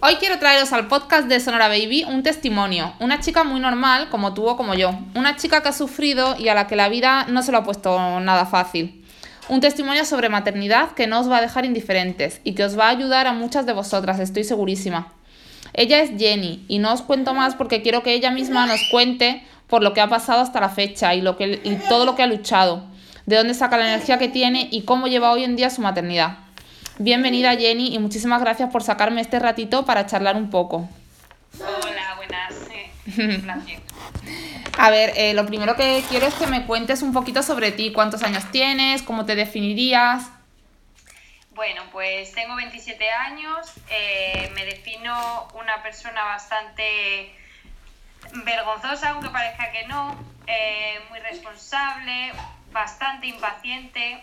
Hoy quiero traeros al podcast de Sonora Baby un testimonio, una chica muy normal como tú o como yo, una chica que ha sufrido y a la que la vida no se lo ha puesto nada fácil. Un testimonio sobre maternidad que no os va a dejar indiferentes y que os va a ayudar a muchas de vosotras, estoy segurísima. Ella es Jenny y no os cuento más porque quiero que ella misma nos cuente por lo que ha pasado hasta la fecha y, lo que, y todo lo que ha luchado, de dónde saca la energía que tiene y cómo lleva hoy en día su maternidad. Bienvenida Jenny y muchísimas gracias por sacarme este ratito para charlar un poco. Hola, buenas. Gracias. A ver, eh, lo primero que quiero es que me cuentes un poquito sobre ti, cuántos años tienes, cómo te definirías. Bueno, pues tengo 27 años, eh, me defino una persona bastante vergonzosa, aunque parezca que no, eh, muy responsable, bastante impaciente,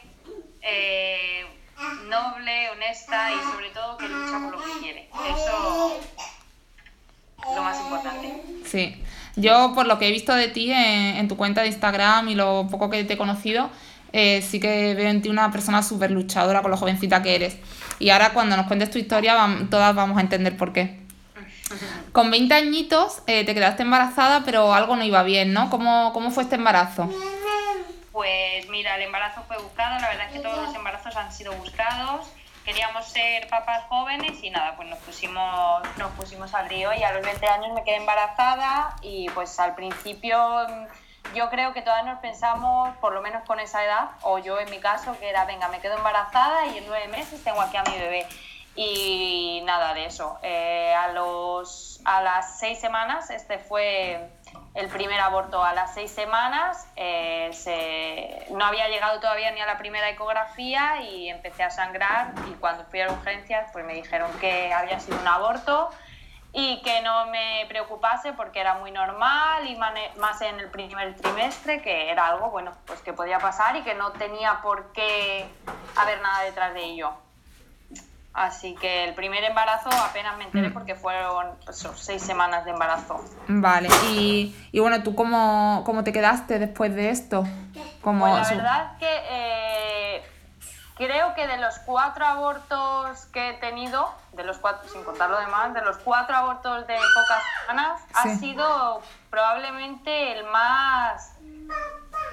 eh, noble, honesta y sobre todo que lucha por lo que quiere. Eso es lo más importante. Sí, yo por lo que he visto de ti en, tu cuenta de Instagram y lo poco que te he conocido, eh, sí que veo en ti una persona súper luchadora con lo jovencita que eres. Y ahora cuando nos cuentes tu historia, todas vamos a entender por qué. Con 20 añitos eh, te quedaste embarazada, pero algo no iba bien, ¿no? ¿Cómo, cómo fue este embarazo? Pues mira, el embarazo fue buscado, la verdad es que todos los embarazos han sido buscados. Queríamos ser papás jóvenes y nada, pues nos pusimos, nos pusimos al río y a los 20 años me quedé embarazada y pues al principio mm, yo creo que todas nos pensamos, por lo menos con esa edad, o yo en mi caso, que era, venga, me quedo embarazada y en nueve meses tengo aquí a mi bebé. Y nada de eso. Eh, a, los, a las seis semanas, este fue el primer aborto a las seis semanas, eh, se- no había llegado todavía ni a la primera ecografía y empecé a sangrar y cuando fui a urgencias pues me dijeron que había sido un aborto y que no me preocupase porque era muy normal y más en el primer trimestre, que era algo bueno pues que podía pasar y que no tenía por qué haber nada detrás de ello. Así que el primer embarazo apenas me enteré Mm. porque fueron pues, eso, seis semanas de embarazo. Vale, y, y bueno, ¿tú cómo, cómo te quedaste después de esto? Como Pues la su- verdad que eh, creo que de los cuatro abortos que he tenido, de los cuatro, sin contar lo demás, de los cuatro abortos de pocas semanas, Sí. ha sido probablemente el más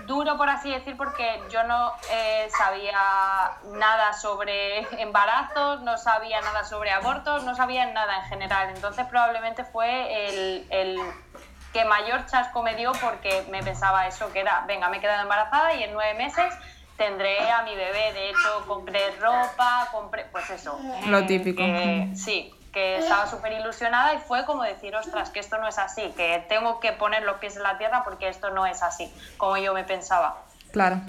duro, por así decir, porque yo no eh, sabía nada sobre embarazos, no sabía nada sobre abortos, no sabía nada en general. Entonces probablemente fue el, el que mayor chasco me dio porque me pensaba eso, que era, venga, me he quedado embarazada y en nueve meses tendré a mi bebé. De hecho, compré ropa, compré, pues eso. Lo eh, típico. que- sí, que estaba súper ilusionada y fue como decir, ostras, que esto no es así, que tengo que poner los pies en la tierra porque esto no es así, como yo me pensaba. Claro,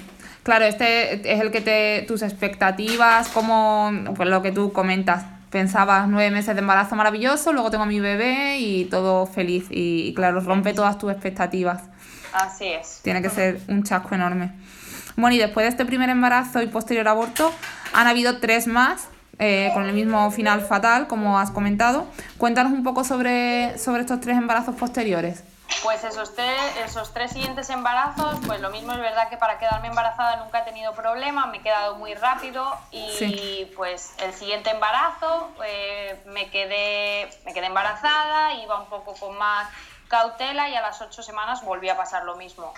claro, este es el que te, tus expectativas, como pues lo que tú comentas. Pensabas nueve meses de embarazo maravilloso, luego tengo a mi bebé y todo feliz. Y, y claro, rompe todas tus expectativas. Así es. Tiene que ser un chasco enorme. Bueno, y después de este primer embarazo y posterior aborto, han habido tres más eh, con el mismo final fatal, como has comentado. Cuéntanos un poco sobre, sobre estos tres embarazos posteriores. Pues esos tres, esos tres siguientes embarazos, pues lo mismo es verdad que para quedarme embarazada nunca he tenido problema, me he quedado muy rápido y Sí. pues el siguiente embarazo eh, me, quedé, me quedé embarazada, iba un poco con más cautela y a las ocho semanas volví a pasar lo mismo.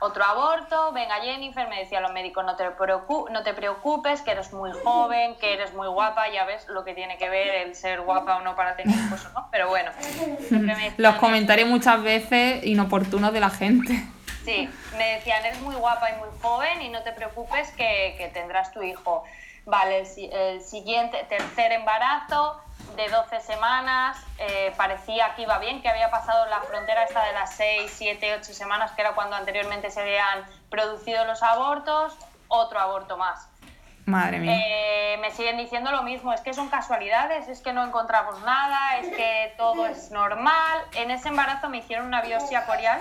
Otro aborto, venga Jennifer, me decían los médicos, no te, no te preocupes, que eres muy joven, que eres muy guapa, ya ves lo que tiene que ver el ser guapa o no para tener hijos o no, pero bueno. me Los comentarios muchas veces inoportunos de la gente. Sí, me decían, eres muy guapa y muy joven y no te preocupes que, que tendrás tu hijo. Vale, el, si- el siguiente, tercer embarazo de 12 semanas, eh, parecía que iba bien, que había pasado la frontera esta de las 6, 7, 8 semanas, que era cuando anteriormente se habían producido los abortos, otro aborto más. Madre mía. Eh, me siguen diciendo lo mismo, es que son casualidades, es que no encontramos nada, es que todo es normal. En ese embarazo me hicieron una biopsia corial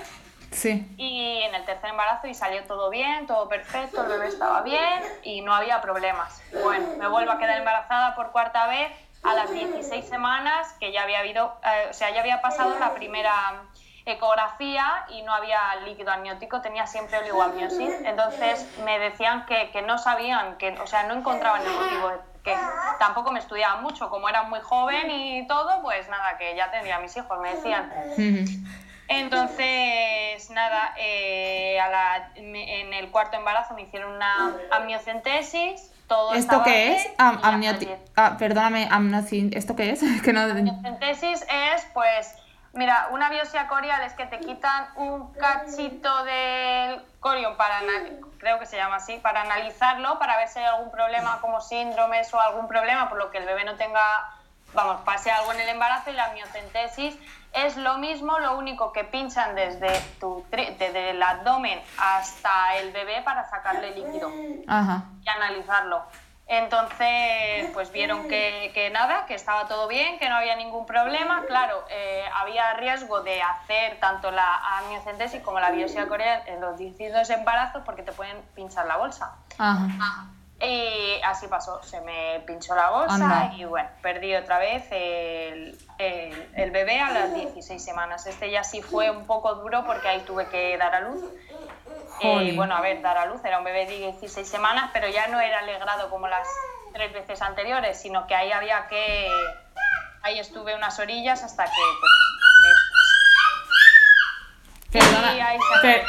Sí. y en el tercer embarazo y salió todo bien, todo perfecto, el bebé estaba bien y no había problemas. Bueno, me vuelvo a quedar embarazada por cuarta vez a las 16 semanas que ya había habido, eh, o sea, ya había pasado la primera ecografía y no había líquido amniótico, tenía siempre oligoamniosis. Entonces me decían que, que no sabían, que, o sea, no encontraban el motivo que tampoco me estudiaba mucho, como era muy joven y todo, pues nada, que ya tendría mis hijos, me decían. Entonces, nada, eh, en el cuarto embarazo me hicieron una amniocentesis. Todo ¿Esto qué es? ah, perdóname, ¿esto qué es? que no... Amniocentesis es, pues, mira, una biopsia corial es que te quitan un cachito del corion para, creo que se llama así, para analizarlo, para ver si hay algún problema como síndromes o algún problema por lo que el bebé no tenga, vamos, pase algo en el embarazo y la amniocentesis es lo mismo, lo único que pinchan desde, tu desde el abdomen hasta el bebé para sacarle líquido y analizarlo. Entonces, pues vieron que, nada, que estaba todo bien, que no había ningún problema. Claro, eh, había riesgo de hacer tanto la amniocentesis como la biopsia coreana en los distintos embarazos porque te pueden pinchar la bolsa. Ajá. Y así pasó, se me pinchó la bolsa y bueno, perdí otra vez el, el, bebé a las 16 semanas. Este ya sí fue un poco duro porque ahí tuve que dar a luz. Y bueno, a ver, dar a luz, era un bebé de 16 semanas, pero ya no era alegrado como las tres veces anteriores, sino que ahí había que... Ahí estuve unas orillas hasta que... Pues,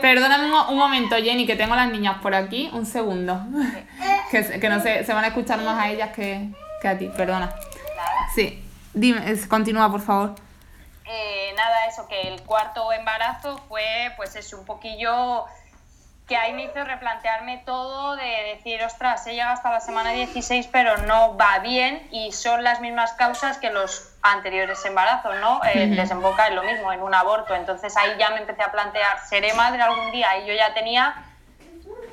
Perdóname un, momento, Jenny, que tengo a las niñas por aquí. Un segundo. que, que no se, se van a escuchar más a ellas que, que a ti. Perdona. Sí. Dime, continúa, por favor. Eh, nada, eso, que el cuarto embarazo fue, pues es un poquillo que ahí me hizo replantearme todo de decir, ostras, he llegado hasta la semana 16 pero no va bien y son las mismas causas que los anteriores embarazos, ¿no? Eh, desemboca en lo mismo, en un aborto. Entonces ahí ya me empecé a plantear, ¿seré madre algún día? Y yo ya tenía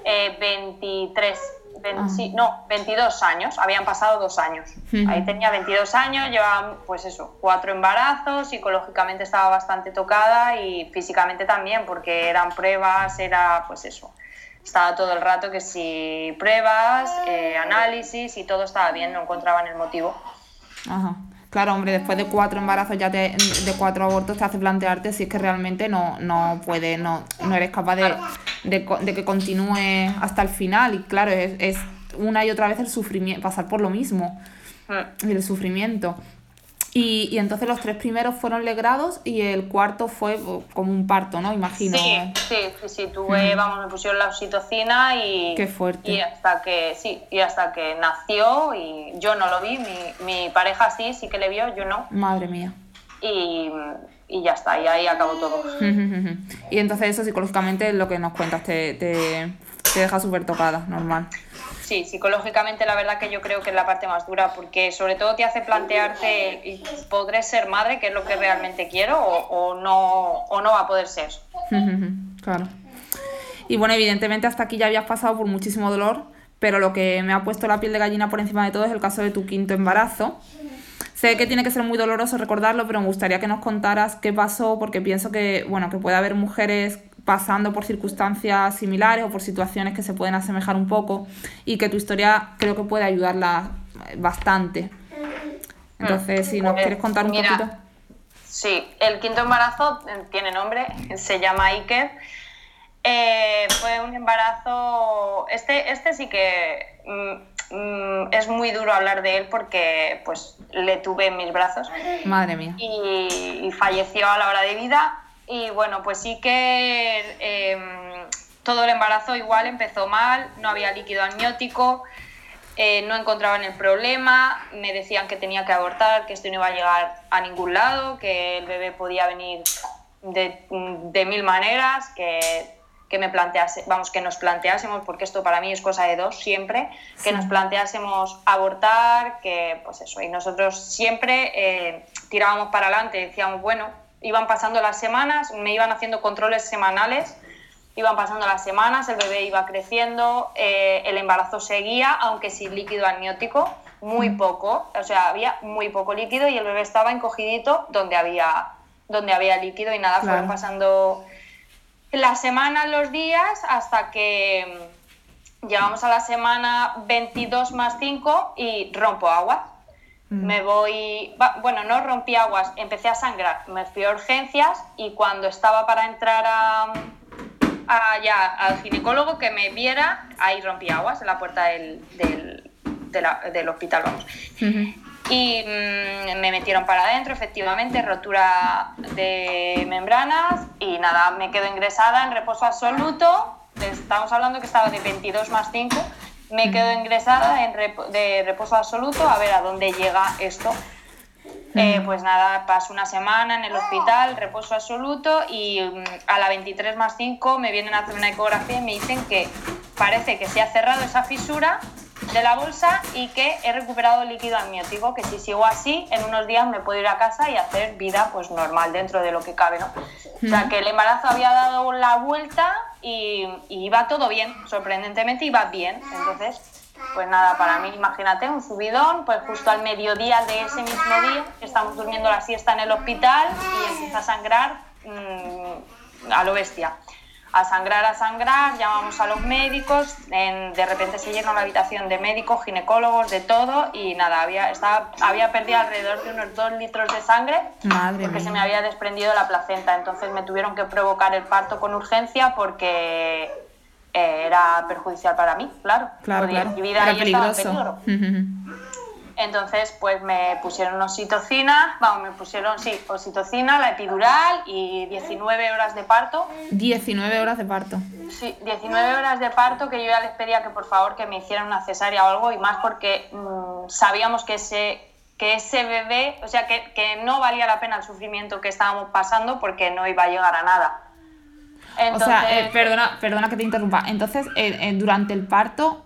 23, eh, ah. no, 22 años, habían pasado dos años. Ahí tenía 22 años, llevaba pues eso, cuatro embarazos, psicológicamente estaba bastante tocada y físicamente también, porque eran pruebas, era pues eso. Estaba todo el rato que si pruebas, eh, análisis y todo estaba bien, no encontraban el motivo. Ajá. Claro, hombre, después de cuatro embarazos, ya de cuatro abortos, te hace plantearte si es que realmente no, no puedes, no, no eres capaz de, de, que continúe hasta el final. Y claro, es, es una y otra vez el sufrimiento, pasar por lo mismo, mm. el sufrimiento. Y, y, entonces los tres primeros fueron legrados y el cuarto fue oh, como un parto, ¿no? Imagino. Sí, sí, sí, sí. tuve, vamos, me pusieron la oxitocina y... Qué fuerte. Y hasta que, sí, y hasta que nació y yo no lo vi, mi, mi pareja sí, sí que le vio, yo no. Madre mía. Y, y ya está, y ahí acabó todo. y entonces eso psicológicamente lo que nos cuentas te, te, te deja súper tocada, normal sí, psicológicamente la verdad que yo creo que es la parte más dura, porque sobre todo te hace plantearte, ¿podré ser madre, que es lo que realmente quiero, o, no, o no va a poder ser? claro. Y bueno, evidentemente hasta aquí ya habías pasado por muchísimo dolor, pero lo que me ha puesto la piel de gallina por encima de todo es el caso de tu quinto embarazo. Sé que tiene que ser muy doloroso recordarlo, pero me gustaría que nos contaras qué pasó, porque pienso que, bueno, que puede haber mujeres pasando por circunstancias similares o por situaciones que se pueden asemejar un poco y que tu historia creo que puede ayudarla bastante. Entonces, si nos quieres contar un poquito. Sí, el quinto embarazo eh, tiene nombre, se llama Iker. Eh, fue un embarazo. Este, este sí que mm, mm, es muy duro hablar de él porque pues le tuve en mis brazos. Madre mía. y falleció a la hora de vida y bueno, pues sí que em, todo el embarazo igual empezó mal, no había líquido amniótico, eh, no encontraban el problema, me decían que tenía que abortar, que esto no iba a llegar a ningún lado, que el bebé podía venir de, mil maneras, que, me plantease, vamos, que nos planteásemos, porque esto para mí es cosa de dos siempre, que nos planteásemos abortar, que pues eso, y nosotros siempre eh, tirábamos para adelante, decíamos, bueno, iban pasando las semanas, me iban haciendo controles semanales, iban pasando las semanas, el bebé iba creciendo, eh, el embarazo seguía, aunque sin líquido amniótico, muy mm. poco, o sea, había muy poco líquido y el bebé estaba encogidito donde había, donde había líquido y nada, fueron pasando las semanas, los días, hasta que mm, llegamos a la semana 22 más 5 y rompo agua. Mm. Me voy, bueno, no rompí aguas, empecé a sangrar, me fui a urgencias y cuando estaba para entrar a, al ginecólogo que me viera, ahí rompí aguas en la puerta del, del hospital, vamos. Y mm, me metieron para adentro, efectivamente, rotura de membranas y nada, me quedo ingresada en reposo absoluto. Estamos hablando que estaba de 22 más 5. Me quedo ingresada en de reposo absoluto a ver a dónde llega esto. Eh, pues nada, paso una semana en el hospital, reposo absoluto y mm, a la 23 más 5 me vienen a hacer una ecografía y me dicen que parece que se ha cerrado esa fisura de la bolsa y que he recuperado líquido amniótico, que si sigo así, en unos días me puedo ir a casa y hacer vida pues normal dentro de lo que cabe, ¿no? O sea, que el embarazo había dado la vuelta y, y iba todo bien, sorprendentemente iba bien. Entonces, pues nada, para mí, imagínate, un subidón, pues justo al mediodía de ese mismo día, estamos durmiendo la siesta en el hospital y empieza a sangrar mmm, a lo bestia. A sangrar, a sangrar, llamamos a los médicos, de repente se llena la habitación de médicos, ginecólogos, de todo, y nada, había, estaba, había perdido alrededor de unos dos litros de sangre porque se me había desprendido la placenta. Entonces me tuvieron que provocar el parto con urgencia porque eh, era perjudicial para mí, claro. Claro, claro. Mi vida era peligroso. Entonces, pues me pusieron oxitocina, vamos, me pusieron, sí, oxitocina, la epidural y 19 horas de parto. 19 horas de parto. Sí, 19 horas de parto que yo ya les pedía que por favor que me hicieran una cesárea o algo y más porque mm, sabíamos que ese, que ese bebé, o sea, que, que no valía la pena el sufrimiento que estábamos pasando porque no iba a llegar a nada o sea, eh, perdona, perdona que te interrumpa. Entonces, eh, eh, durante el parto,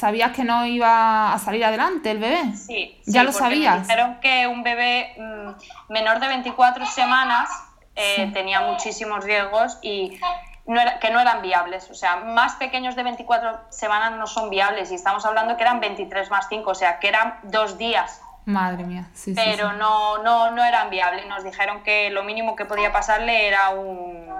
¿sabías que no iba a salir adelante el bebé? Sí. ¿Ya lo sabías? Me dijeron que un bebé mm, menor de 24 semanas tenía muchísimos riesgos y no era, que no eran viables. O sea, más pequeños de 24 semanas no son viables y estamos hablando que eran 23 más 5, o sea, que eran dos días. Madre mía, sí, Pero sí, No, no, no eran viables. Nos dijeron que lo mínimo que podía pasarle era un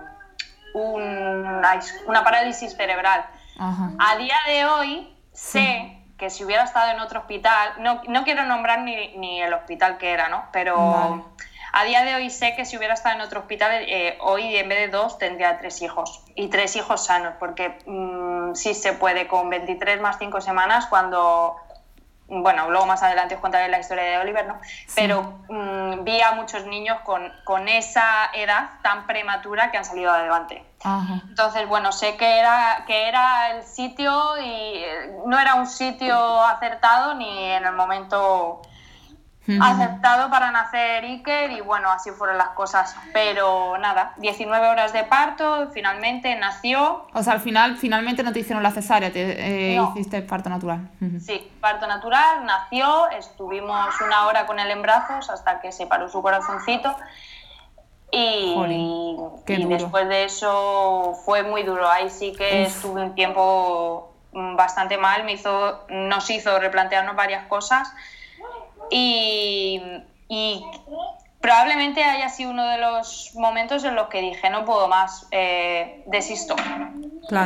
una parálisis cerebral. A día de hoy sé que si hubiera estado en otro hospital, no, no quiero nombrar ni, ni, el hospital que era, ¿no? Pero a día de hoy sé que si hubiera estado en otro hospital, eh, hoy en vez de dos tendría tres hijos. Y tres hijos sanos, porque mmm, sí se puede con 23 más 5 semanas cuando bueno, luego más adelante os contaré la historia de Oliver, ¿no? Pero mm, vi a muchos niños con, con, esa edad tan prematura que han salido adelante. Entonces, bueno, sé que era, que era el sitio y eh, no era un sitio acertado ni en el momento aceptado para nacer Iker y bueno, así fueron las cosas. Pero nada, 19 horas de parto, finalmente nació. O sea, al final, finalmente no te hicieron la cesárea, te eh, hiciste parto natural. Sí, parto natural, nació, estuvimos una hora con él en brazos hasta que se paró su corazoncito. Y, y después de eso fue muy duro. Ahí sí que estuve un tiempo mm, bastante mal, me hizo, nos hizo replantearnos varias cosas y, probablemente haya sido uno de los momentos en los que dije, no puedo más, eh, desisto.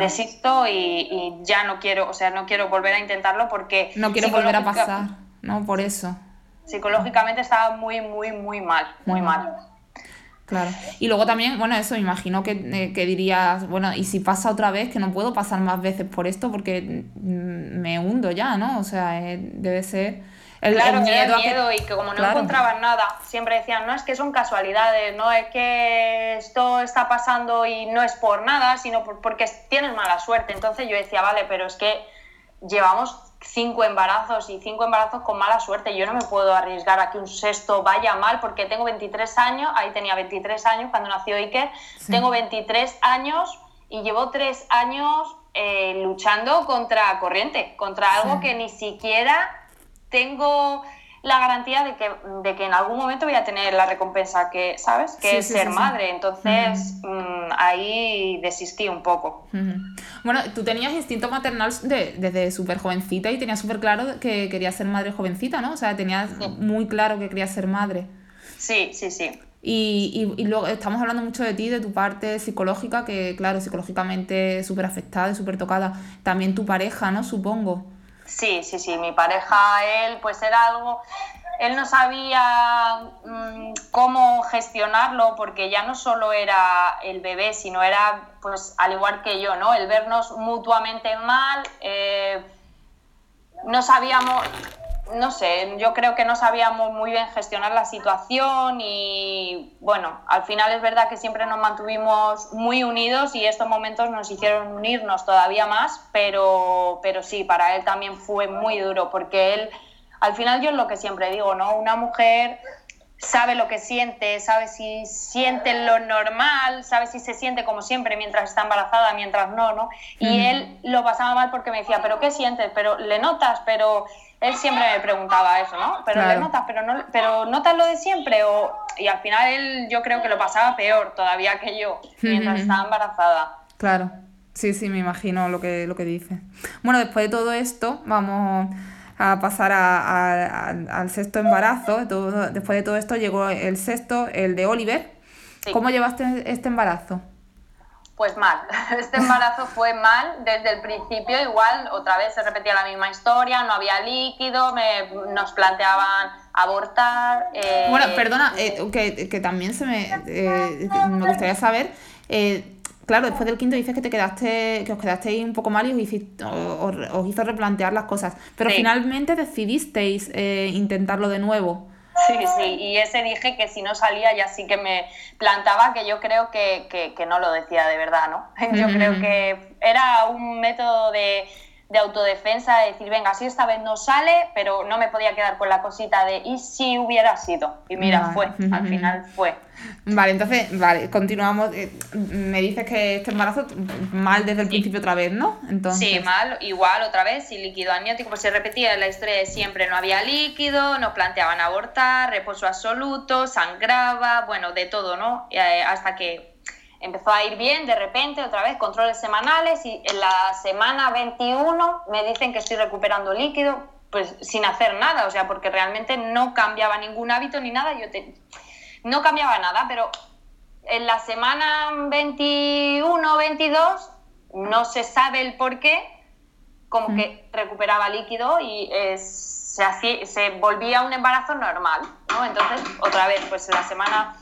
Desisto y, ya no quiero, o sea, no quiero volver a intentarlo porque... No quiero volver a pasar, ¿no? Por eso. Psicológicamente estaba muy, muy, muy mal, muy mal. Claro. Y luego también, bueno, eso, imagino que, eh, que, dirías, bueno, y si pasa otra vez, que no puedo pasar más veces por esto porque mm, me hundo ya, ¿no? O sea, eh, debe ser el, claro, miedo, miedo y que como no encontraban nada, siempre decían, no es que son casualidades, no es que esto está pasando y no es por nada, sino porque tienes mala suerte. Entonces yo decía, vale, pero es que llevamos cinco embarazos y cinco embarazos con mala suerte. Yo no me puedo arriesgar a que un sexto vaya mal porque tengo 23 años, ahí tenía 23 años cuando nació Iker, tengo 23 años y llevo tres años eh, luchando contra corriente, contra algo que ni siquiera tengo la garantía de que, de que en algún momento voy a tener la recompensa que, ¿sabes? Que es ser madre. Entonces, mm, ahí desistí un poco. Bueno, tú tenías instinto maternal desde súper jovencita y tenías súper claro que querías ser madre jovencita, ¿no? O sea, tenías muy claro que querías ser madre. Sí, sí, sí. Y, y, y, luego estamos hablando mucho de ti, de tu parte psicológica, que claro, psicológicamente súper afectada y súper tocada. También tu pareja, ¿no? Supongo. Sí, sí, sí, mi pareja, él, pues era algo, él no sabía mm, cómo gestionarlo porque ya no solo era el bebé, sino era, pues, al igual que yo, ¿no? El vernos mutuamente mal, eh, no sabíamos, no sé, yo creo que no sabíamos muy bien gestionar la situación y bueno, al final es verdad que siempre nos mantuvimos muy unidos y estos momentos nos hicieron unirnos todavía más, pero, pero sí, para él también fue muy duro porque él, al final yo es lo que siempre digo, ¿no? Una mujer sabe lo que siente, sabe si siente lo normal, sabe si se siente como siempre mientras está embarazada, mientras no, ¿no? Y él lo pasaba mal porque me decía, pero ¿qué sientes? Pero le notas, pero él siempre me preguntaba eso, ¿no? Pero le notas, pero no, pero notas lo de siempre o y al final él yo creo que lo pasaba peor todavía que yo mientras estaba embarazada. Claro. Sí, sí, me imagino lo que, lo que dice. Bueno, después de todo esto, vamos a pasar al sexto embarazo. después de todo esto llegó el sexto, el de Oliver. ¿Cómo llevaste este embarazo? Pues mal, este embarazo fue mal desde el principio, igual otra vez se repetía la misma historia, no había líquido, me, nos planteaban abortar. Eh, bueno, perdona, eh, que, que, también se me, eh, me gustaría saber, claro, después del quinto dices que te quedaste, que os quedasteis un poco mal y os, os, hizo replantear las cosas. Pero finalmente decidisteis eh, intentarlo de nuevo. Sí, sí, y ese dije que si no salía ya sí que me plantaba, que yo creo que, que no lo decía de verdad, ¿no? Yo creo que era un método de, de autodefensa, de decir, venga, si esta vez no sale, pero no me podía quedar con la cosita de, ¿y si hubiera sido? Y mira, fue, al final fue. Vale, entonces, vale, continuamos. Eh, me dices que este embarazo mal desde el principio otra vez, ¿no? Entonces... Sí, mal, igual otra vez, sin líquido amniótico, pues se repetía la historia de siempre, no había líquido, nos planteaban abortar, reposo absoluto, sangraba, bueno, de todo, ¿no? Eh, hasta que empezó a ir bien de repente, otra vez controles semanales y en la semana 21 me dicen que estoy recuperando líquido, pues sin hacer nada, o sea, porque realmente no cambiaba ningún hábito ni nada, yo te... no cambiaba nada, pero en la semana 21 22 no se sabe el por qué, como que recuperaba líquido y se, se volvía un embarazo normal, ¿no? Entonces, otra vez, pues en la semana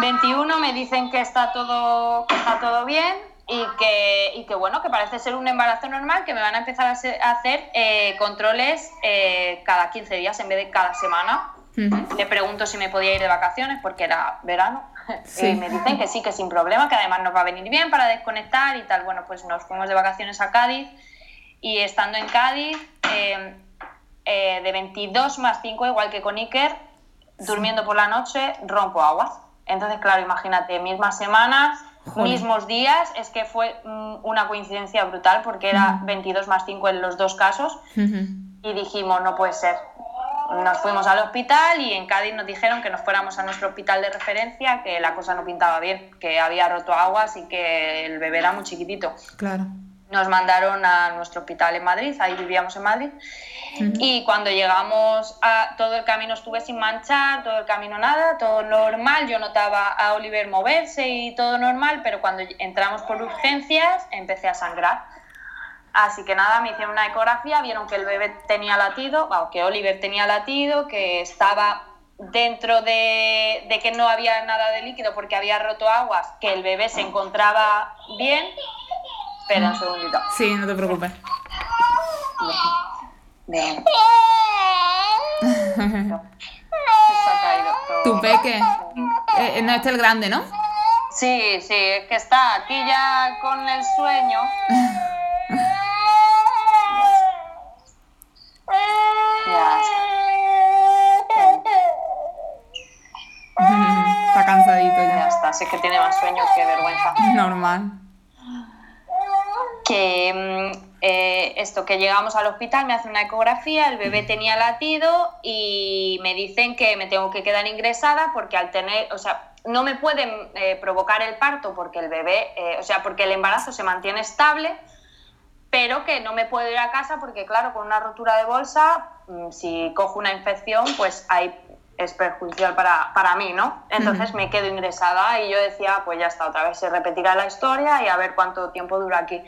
21 me dicen que está todo, está todo bien y que, y que, bueno, que parece ser un embarazo normal, que me van a empezar a, hacer eh, controles eh, cada 15 días en vez de cada semana. Le pregunto si me podía ir de vacaciones porque era verano. y me dicen que sí, que sin problema, que además nos va a venir bien para desconectar y tal. Bueno, pues nos fuimos de vacaciones a Cádiz y estando en Cádiz, eh, de 22 más 5, igual que con Iker, durmiendo por la noche, rompo aguas. Entonces, claro, imagínate, mismas semanas, mismos días, es que fue mm, una coincidencia brutal porque era 22 más 5 en los dos casos y dijimos, no puede ser. Nos fuimos al hospital y en Cádiz nos dijeron que nos fuéramos a nuestro hospital de referencia, que la cosa no pintaba bien, que había roto aguas y que el bebé era muy chiquitito. Claro nos mandaron a nuestro hospital en Madrid, ahí vivíamos en Madrid, y cuando llegamos a todo el camino estuve sin manchar, todo el camino nada, todo normal, yo notaba a Oliver moverse y todo normal, pero cuando entramos por urgencias empecé a sangrar. Así que nada, me hicieron una ecografía, vieron que el bebé tenía latido, que Oliver tenía latido, que estaba dentro de, de, que no había nada de líquido porque había roto aguas, que el bebé se encontraba bien Espera un segundito. Sí, no te preocupes. Bien. Tu peque. Eh, eh, no, este es el grande, ¿no? Sí, sí, es que está aquí ya con el sueño. ya está. cansadito ya. Ya está, sí que tiene más sueño que vergüenza. Normal que mm, eh, esto, que llegamos al hospital, me hacen una ecografía, el bebé tenía latido y me dicen que me tengo que quedar ingresada porque al tener, o sea, no me pueden eh, provocar el parto porque el bebé, eh, o sea, porque el embarazo se mantiene estable, pero que no me puedo ir a casa porque, claro, con una rotura de bolsa, mm, si cojo una infección, pues hay es perjudicial para, para mí, ¿no? Entonces me quedo ingresada y yo decía, pues ya está, otra vez se repetirá la historia y a ver cuánto tiempo dura aquí.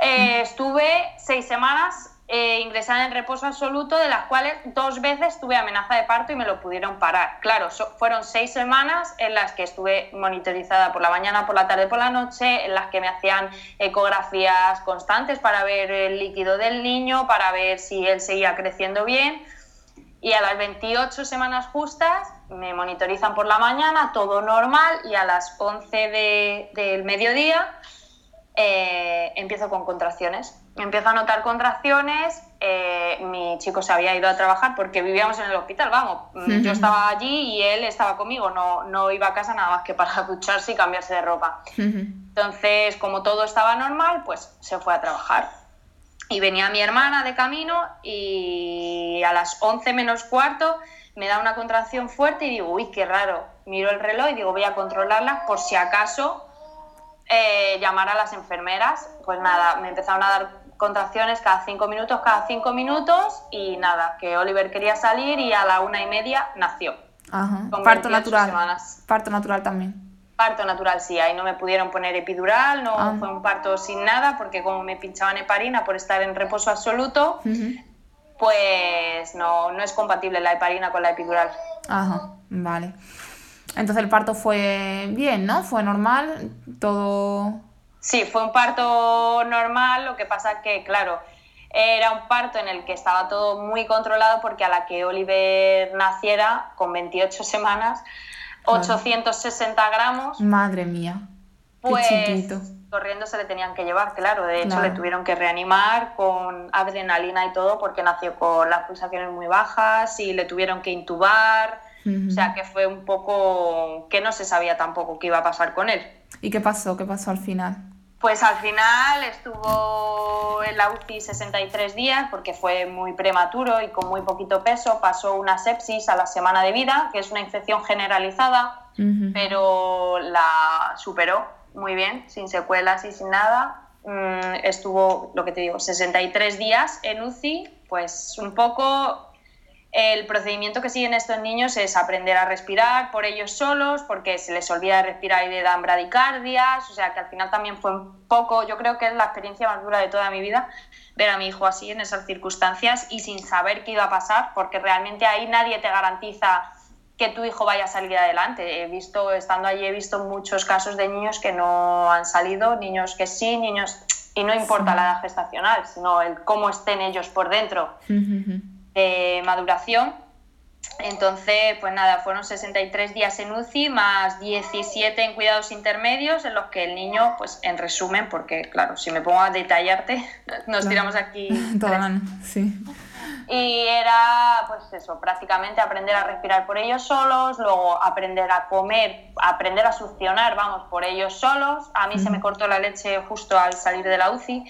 Eh, estuve seis semanas eh, ingresada en reposo absoluto, de las cuales dos veces tuve amenaza de parto y me lo pudieron parar. Claro, fueron seis semanas en las que estuve monitorizada por la mañana, por la tarde, por la noche, en las que me hacían ecografías constantes para ver el líquido del niño, para ver si él seguía creciendo bien. Y a las 28 semanas justas me monitorizan por la mañana, todo normal, y a las 11 del mediodía eh, empiezo con contracciones. Empiezo a notar contracciones, eh, mi chico se había ido a trabajar porque vivíamos en el hospital, vamos, mm, yo estaba allí y él estaba conmigo, no, no iba a casa nada más que para ducharse y cambiarse de ropa. Entonces, como todo estaba normal, pues se fue a trabajar. Y venía mi hermana de camino y a las 11 menos cuarto me da una contracción fuerte y digo, uy, qué raro. Miro el reloj y digo, voy a controlarla por si acaso eh, llamar a las enfermeras. Pues nada, me empezaron a dar contracciones cada cinco minutos, cada cinco minutos y nada, que Oliver quería salir y a la una y media nació. Ajá. Parto natural. Parto natural también. Parto natural, sí, ahí no me pudieron poner epidural, no ah. fue un parto sin nada, porque como me pinchaban heparina por estar en reposo absoluto, pues no, no es compatible la heparina con la epidural. Ajá, vale. Entonces el parto fue bien, ¿no? Fue normal, todo... Sí, fue un parto normal, lo que pasa que, claro, era un parto en el que estaba todo muy controlado porque a la que Oliver naciera, con 28 semanas, 860 gramos... Madre mía. Pues corriendo se le tenían que llevar, claro. De hecho, le tuvieron que reanimar con adrenalina y todo porque nació con las pulsaciones muy bajas y le tuvieron que intubar o sea que fue un poco que no se sabía tampoco qué iba a pasar con él. ¿Y qué pasó? ¿Qué pasó al final? Pues al final estuvo en la UCI 63 días porque fue muy prematuro y con muy poquito peso. Pasó una sepsis a la semana de vida, que es una infección generalizada, pero la superó muy bien, sin secuelas y sin nada. Mm, estuvo, lo que te digo, 63 días en UCI, pues un poco el procedimiento que siguen estos niños es aprender a respirar por ellos solos, porque se les olvida respirar y le dan bradicardias, o sea que al final también fue un poco, yo creo que es la experiencia más dura de toda mi vida, ver a mi hijo así en esas circunstancias y sin saber qué iba a pasar, porque realmente ahí nadie te garantiza que tu hijo vaya a salir adelante. He visto, estando allí, he visto muchos casos de niños que no han salido, niños que sí, niños, y no importa la edad gestacional, sino el cómo estén ellos por dentro de maduración. Entonces, pues nada, fueron 63 días en UCI más 17 en cuidados intermedios, en los que el niño, pues en resumen, porque claro, si me pongo a detallarte, nos tiramos aquí. sí. Y era, pues eso, prácticamente aprender a respirar por ellos solos, luego aprender a comer, aprender a succionar, vamos, por ellos solos. A mí se me cortó la leche justo al salir de la UCI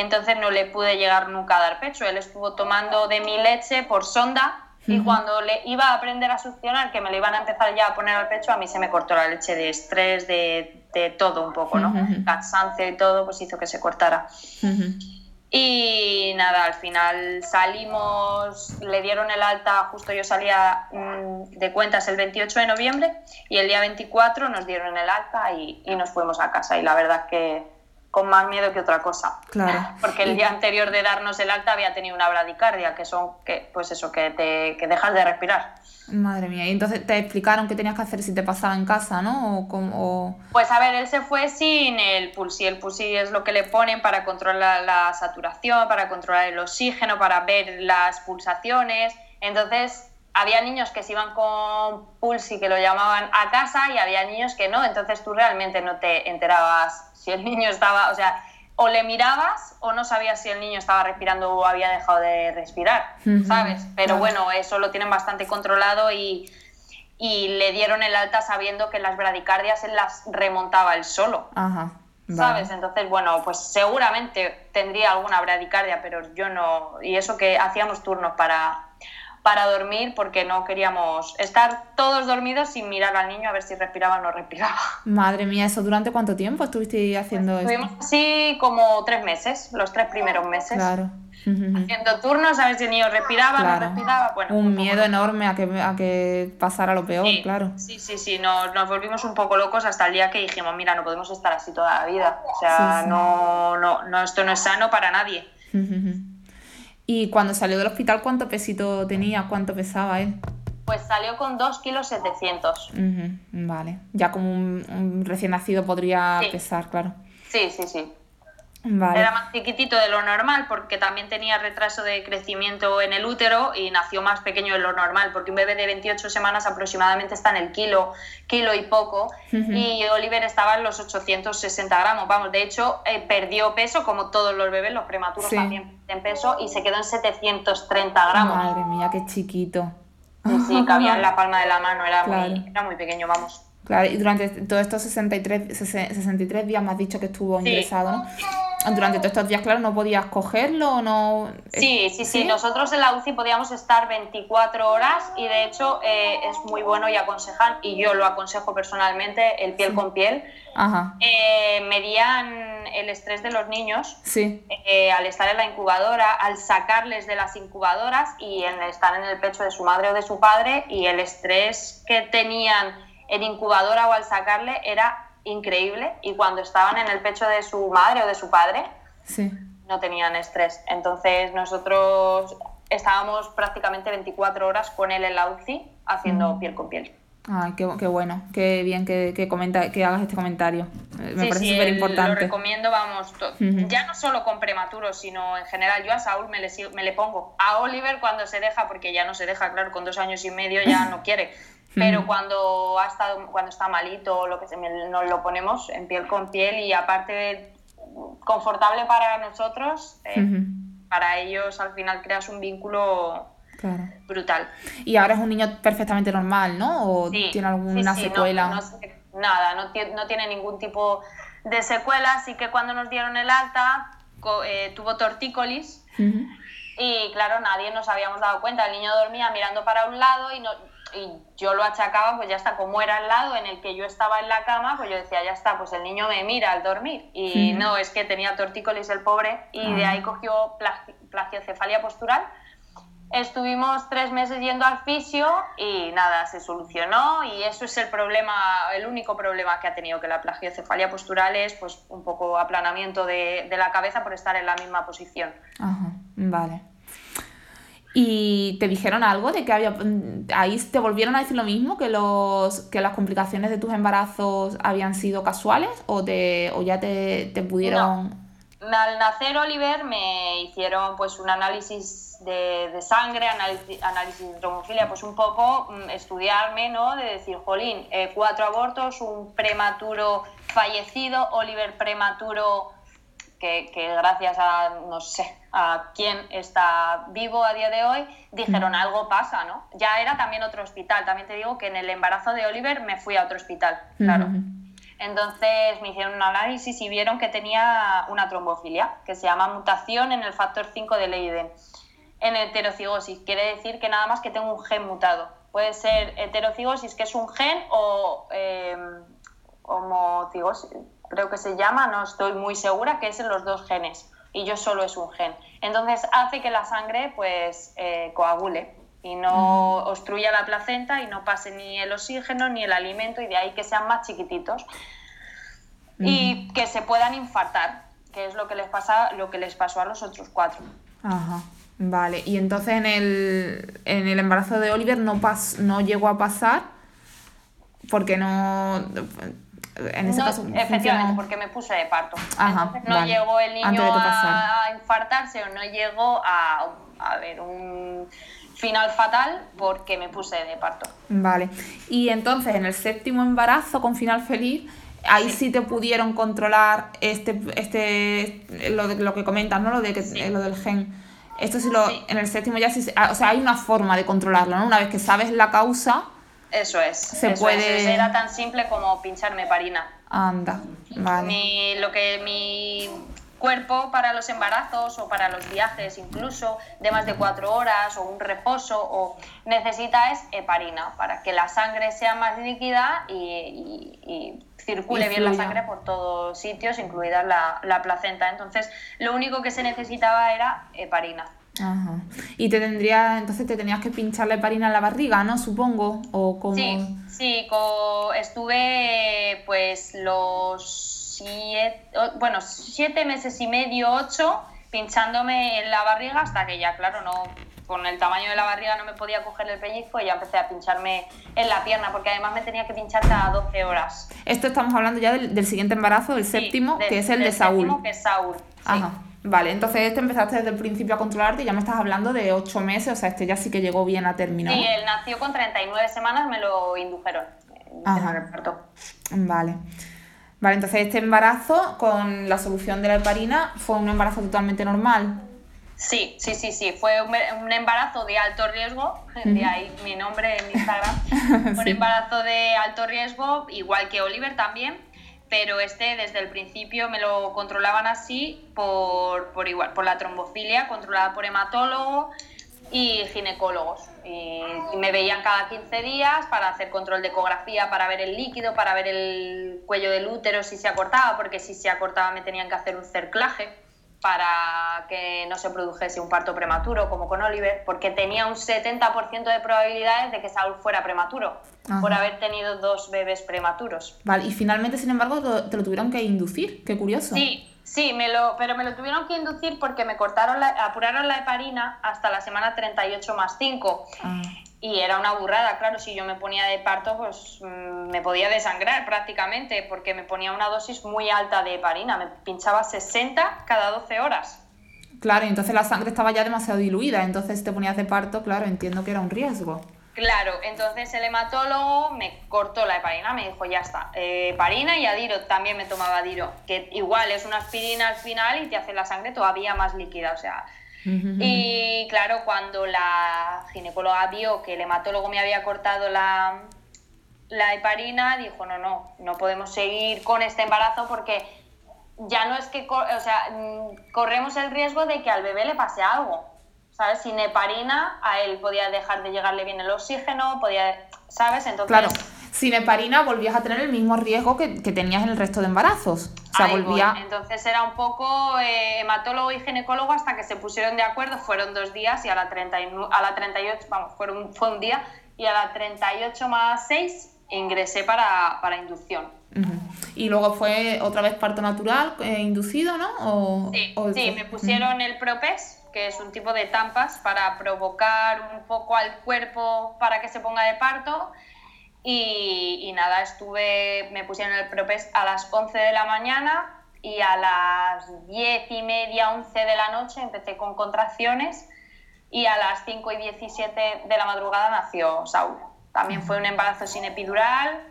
entonces no le pude llegar nunca a dar pecho. Él estuvo tomando de mi leche por sonda y cuando le iba a aprender a succionar, que me le iban a empezar ya a poner al pecho, a mí se me cortó la leche de estrés, de, de todo un poco, ¿no? Cansancio y todo, pues hizo que se cortara. Y nada, al final salimos, le dieron el alta, justo yo salía mm, de cuentas el 28 de noviembre y el día 24 nos dieron el alta y, y nos fuimos a casa. Y la verdad que con más miedo que otra cosa. Claro. Porque el día anterior de darnos el alta había tenido una bradicardia, que son que, pues eso, que te que dejas de respirar. Madre mía, y entonces te explicaron qué tenías que hacer si te pasaba en casa, ¿no? O, como, Pues a ver, él se fue sin el pulsi. El pulsi es lo que le ponen para controlar la saturación, para controlar el oxígeno, para ver las pulsaciones. Entonces, había niños que se iban con pulsi, que lo llamaban a casa, y había niños que no. Entonces tú realmente no te enterabas si el niño estaba, o sea, o le mirabas o no sabías si el niño estaba respirando o había dejado de respirar, ¿sabes? Pero bueno, eso lo tienen bastante controlado y, y, le dieron el alta sabiendo que las bradicardias él las remontaba él solo. Ajá. ¿Sabes? Entonces, bueno, pues seguramente tendría alguna bradicardia, pero yo no. Y eso que hacíamos turnos para, para dormir porque no queríamos estar todos dormidos sin mirar al niño a ver si respiraba o no respiraba. Madre mía, ¿eso durante cuánto tiempo estuviste haciendo eso? Estuvimos así como tres meses, los tres primeros meses. Claro. Haciendo turnos a ver si el niño respiraba, o no respiraba. Bueno, un, miedo enorme a que, a que pasara lo peor, claro. Sí, sí, sí, nos, nos, volvimos un poco locos hasta el día que dijimos, mira, no podemos estar así toda la vida. O sea, No, no, no, esto no es sano para nadie. Y cuando salió del hospital, ¿cuánto pesito tenía? ¿Cuánto pesaba él? Pues salió con 2 kilos 700. Ujú, Vale. Ya como un, un recién nacido podría Sí. pesar, claro. Sí, sí, sí. Vale. Era más chiquitito de lo normal porque también tenía retraso de crecimiento en el útero y nació más pequeño de lo normal porque un bebé de 28 semanas aproximadamente está en el kilo, kilo y poco y Oliver estaba en los 860 gramos. Vamos, de hecho eh, perdió peso como todos los bebés, los prematuros Sí. también en peso y se quedó en 730 gramos. Madre mía, qué chiquito. Sí, sí, cabía en la palma de la mano, era, Claro. muy, era muy pequeño, vamos. Claro, y durante todos estos 63, sesen- 63 días me has dicho que estuvo Sí. ingresado, ¿no? Durante todos estos días, claro, no podías cogerlo o no. Sí, sí, sí, Nosotros en la UCI podíamos estar 24 horas y de hecho eh, es muy bueno y aconsejan, y yo lo aconsejo personalmente, el piel Sí. con piel. Ajá. Eh, medían el estrés de los niños Sí. eh, al estar en la incubadora, al sacarles de las incubadoras y en estar en el pecho de su madre o de su padre y el estrés que tenían en incubadora o al sacarle era increíble y cuando estaban en el pecho de su madre o de su padre Sí. no tenían estrés. Entonces nosotros estábamos prácticamente 24 horas con él en la UCI haciendo Mm. piel con piel. Ay, qué, qué bueno, qué bien que, que, comenta, que hagas este comentario. Me Sí, parece sí, súper Lo importante. recomiendo, vamos, to- Ujú. ya no solo con prematuros, sino en general. Yo a Saúl me le, me le pongo. A Oliver cuando se deja, porque ya no se deja, claro, con dos años y medio ya no quiere. Pero Ujú. cuando, ha estado, cuando está malito o lo que me- nos lo ponemos en piel con piel y aparte confortable para nosotros, eh, para ellos al final creas un vínculo Claro. brutal. Y ahora es un niño perfectamente normal, ¿no? ¿O Sí, tiene alguna sí, sí, no- secuela? no sé- nada, no, tie- no tiene ningún tipo de secuela, así que cuando nos dieron el alta eh, tuvo tortícolis Ujú. y claro, nadie nos habíamos dado cuenta, el niño dormía mirando para un lado y, no, y yo lo achacaba, pues ya está, como era el lado en el que yo estaba en la cama, pues yo decía, ya está, pues el niño me mira al dormir y no, es que tenía tortícolis el pobre y de Ah. ahí cogió plagi- plagiocefalia postural Estuvimos tres meses yendo al fisio y nada, se solucionó y eso es el problema, el único problema que ha tenido, que la plagiocefalia postural es pues un poco aplanamiento de, de la cabeza por estar en la misma posición. Ajá, vale. ¿Y te dijeron algo de que había... mm, Ahí te volvieron a decir lo mismo, que, los, que las complicaciones de tus embarazos habían sido casuales o, te, o ya te, te pudieron... Al nacer Oliver me hicieron pues un análisis de, de sangre, análisis, análisis de tromofilia, pues un poco mm, estudiarme, ¿no? De decir, jolín, eh, cuatro abortos, un prematuro fallecido, Oliver prematuro que, que gracias a, no sé, a quién está vivo a día de hoy, dijeron algo pasa, ¿no? Ya era también otro hospital, también te digo que en el embarazo de Oliver me fui a otro hospital, claro. Entonces me hicieron un análisis y vieron que tenía una trombofilia, que se llama mutación en el factor 5 de Leiden, en heterocigosis. Quiere decir que nada más que tengo un gen mutado. Puede ser heterocigosis, que es un gen, o eh, homocigosis, creo que se llama, no estoy muy segura, que es en los dos genes. Y yo solo es un gen. Entonces hace que la sangre pues eh, coagule y no obstruya la placenta y no pase ni el oxígeno ni el alimento y de ahí que sean más chiquititos y que se puedan infartar, que es lo que les pasa, lo que les pasó a los otros cuatro. Ajá, vale. Y entonces en el, en el embarazo de Oliver no, pas, no llegó a pasar porque no... En ese No, caso efectivamente, funcionó- porque me puse de parto. Ajá, Entonces no vale. llegó el niño a infartarse o no llegó a, a ver un final fatal porque me puse de parto. Vale. Y entonces en el séptimo embarazo con final feliz, ahí sí, te pudieron controlar este, este lo, de, lo que comentas, ¿no? Lo, de que, Sí. lo del gen. Esto sí lo, Sí. en el séptimo ya sí, ah, o sea, hay una forma de controlarlo, ¿no? Una vez que sabes la causa, Eso es. Se eso puede- es. Era tan simple como pincharme parina. anda, vale. Mi- lo que mi cuerpo para los embarazos o para los viajes incluso de más de cuatro horas o un reposo o necesita es heparina para que la sangre sea más líquida y, y- y circule Y bien la sangre por todos sitios, incluida la, la placenta. Entonces, lo único que se necesitaba era heparina. Ajá. Y te tendría, entonces te tenías que pinchar la heparina en la barriga, ¿no? Supongo. O como. Sí, sí, co- estuve pues los siete, bueno, siete meses y medio, ocho, pinchándome en la barriga hasta que ya, claro, no con el tamaño de la barriga no me podía coger el pellizco y ya empecé a pincharme en la pierna, porque además me tenía que pinchar cada 12 horas. Esto estamos hablando ya del, siguiente embarazo, el séptimo, que es el de Saúl. Séptimo, que es Saúl. Ajá. Vale, entonces este empezaste desde el principio a controlarte y ya me estás hablando de 8 meses, o sea, este ya sí que llegó bien a terminar. Sí, él nació con 39 semanas, me lo indujeron. Ajá. Vale. Vale, entonces este embarazo con la solución de la heparina fue un embarazo totalmente normal. Sí, sí, sí, sí. Fue un, embarazo de alto riesgo, de ahí mi nombre en Instagram. Un embarazo de alto riesgo, igual que Oliver también, pero este desde el principio me lo controlaban así por, por igual, por la trombofilia, controlada por hematólogo y ginecólogos. Y, me veían cada 15 días para hacer control de ecografía, para ver el líquido, para ver el cuello del útero si se acortaba, porque si se acortaba me tenían que hacer un cerclaje para que no se produjese un parto prematuro como con Oliver, porque tenía un 70% de probabilidades de que Saúl fuera prematuro, por haber tenido dos bebés prematuros. Vale, y finalmente, sin embargo, te lo tuvieron que inducir, qué curioso. Sí, sí, me lo, pero me lo tuvieron que inducir porque me cortaron la, apuraron la heparina hasta la semana 38 más 5 y era una burrada, claro, si yo me ponía de parto, pues mm, me podía desangrar prácticamente, porque me ponía una dosis muy alta de heparina, me pinchaba 60 cada 12 horas. Claro, y entonces la sangre estaba ya demasiado diluida, entonces te ponías de parto, claro, entiendo que era un riesgo. Claro, entonces el hematólogo me cortó la heparina, me dijo, ya está, eh, heparina y adiro, también me tomaba adiro, que igual es una aspirina al final y te hace la sangre todavía más líquida, o sea, y claro, cuando la ginecóloga vio que el hematólogo me había cortado la, la heparina, dijo, no, no, no podemos seguir con este embarazo porque ya no es que, o sea, mm, corremos el riesgo de que al bebé le pase algo. ¿Sabes? Sin heparina a él podía dejar de llegarle bien el oxígeno, podía, ¿sabes? Entonces... Claro sin heparina volvías a tener el mismo riesgo que, tenías en el resto de embarazos. O sea, volvía... Entonces era un poco eh, hematólogo y ginecólogo hasta que se pusieron de acuerdo. Fueron dos días y a la, 30 a la 38, vamos, fueron, fue un día y a la 38 más 6 ingresé para, para inducción. Y luego fue otra vez parto natural, eh, inducido, ¿no? sí, sí me pusieron el Propes, que es un tipo de tampas para provocar un poco al cuerpo para que se ponga de parto y, nada, estuve, me pusieron el propes a las 11 de la mañana y a las 10 y media, 11 de la noche empecé con contracciones y a las 5 y 17 de la madrugada nació Saúl. También fue un embarazo sin epidural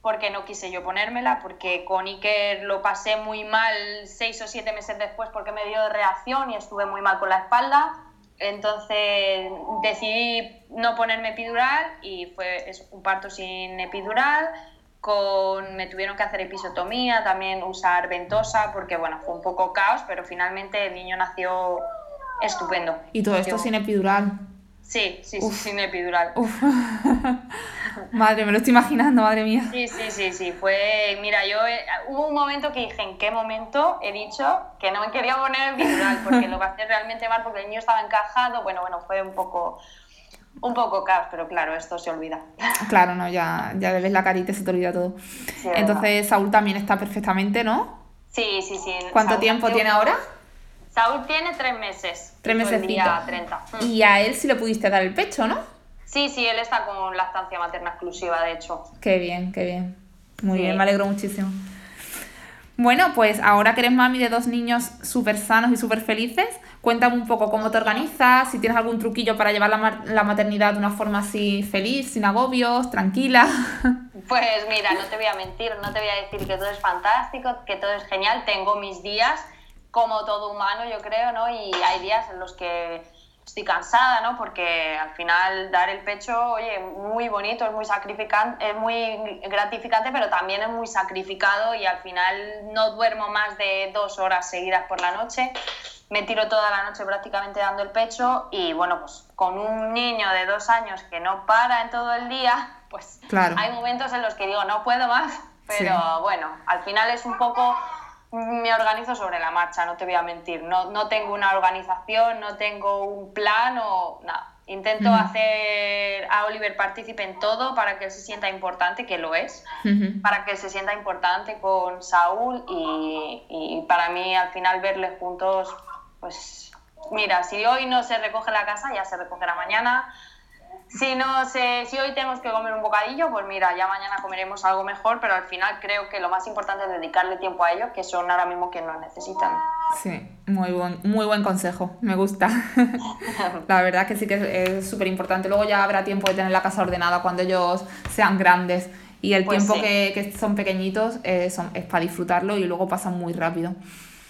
porque no quise yo ponérmela, porque con Iker lo pasé muy mal seis o siete meses después porque me dio reacción y estuve muy mal con la espalda entonces decidí no ponerme epidural y fue un parto sin epidural. Con, me tuvieron que hacer episotomía, también usar ventosa, porque bueno, fue un poco caos, pero finalmente el niño nació estupendo. ¿Y todo esto sin epidural? Sí, sí, sí, sin epidural. madre, me lo estoy imaginando, madre mía. Sí, sí, sí, sí. Fue, mira, yo eh, hubo un momento que dije, ¿en qué momento he dicho que no me quería poner epidural? Porque lo pasé realmente mal porque el niño estaba encajado. Bueno, bueno, fue un poco un poco caos, pero claro, esto se olvida. Claro, no, ya, ya le ves la carita y se te olvida todo. Entonces, Saúl también está perfectamente, ¿no? Sí, sí, sí. ¿Cuánto tiempo tiene ahora? Saúl tiene tres meses. Tres meses. día 30. Y a él sí le pudiste dar el pecho, ¿no? Sí, sí, él está con lactancia materna exclusiva, de hecho. Qué bien, qué bien. Muy bien, me alegro muchísimo. Bueno, pues ahora que eres mami de dos niños súper sanos y súper felices, cuéntame un poco cómo te organizas, si tienes algún truquillo para llevar la, la, maternidad de una forma así feliz, sin agobios, tranquila. Pues mira, no te voy a mentir, no te voy a decir que todo es fantástico, que todo es genial, tengo mis días como todo humano, yo creo, ¿no? Y hay días en los que estoy cansada, ¿no? Porque al final dar el pecho, oye, muy bonito, es muy sacrificante, es muy gratificante, pero también es muy sacrificado y al final no duermo más de dos horas seguidas por la noche. Me tiro toda la noche prácticamente dando el pecho y bueno, pues con un niño de dos años que no para en todo el día, pues hay momentos en los que digo, no puedo más, pero bueno, al final es un poco me organizo sobre la marcha, no te voy a mentir. No, no tengo una organización, no tengo un plan o nada. Intento hacer a Oliver partícipe en todo para que él se sienta importante, que lo es, para que él se sienta importante con Saúl y, y, para mí al final verles juntos pues mira, si hoy no se recoge la casa, ya se recogerá mañana. Si, no sé, si hoy tenemos que comer un bocadillo, pues mira, ya mañana comeremos algo mejor, pero al final creo que lo más importante es dedicarle tiempo a ellos, que son ahora mismo quien nos necesitan. Sí, muy buen, muy buen consejo, me gusta. la verdad que sí que es súper importante. Luego ya habrá tiempo de tener la casa ordenada cuando ellos sean grandes y el pues tiempo que, que, son pequeñitos eh, son, es para disfrutarlo y luego pasan muy rápido.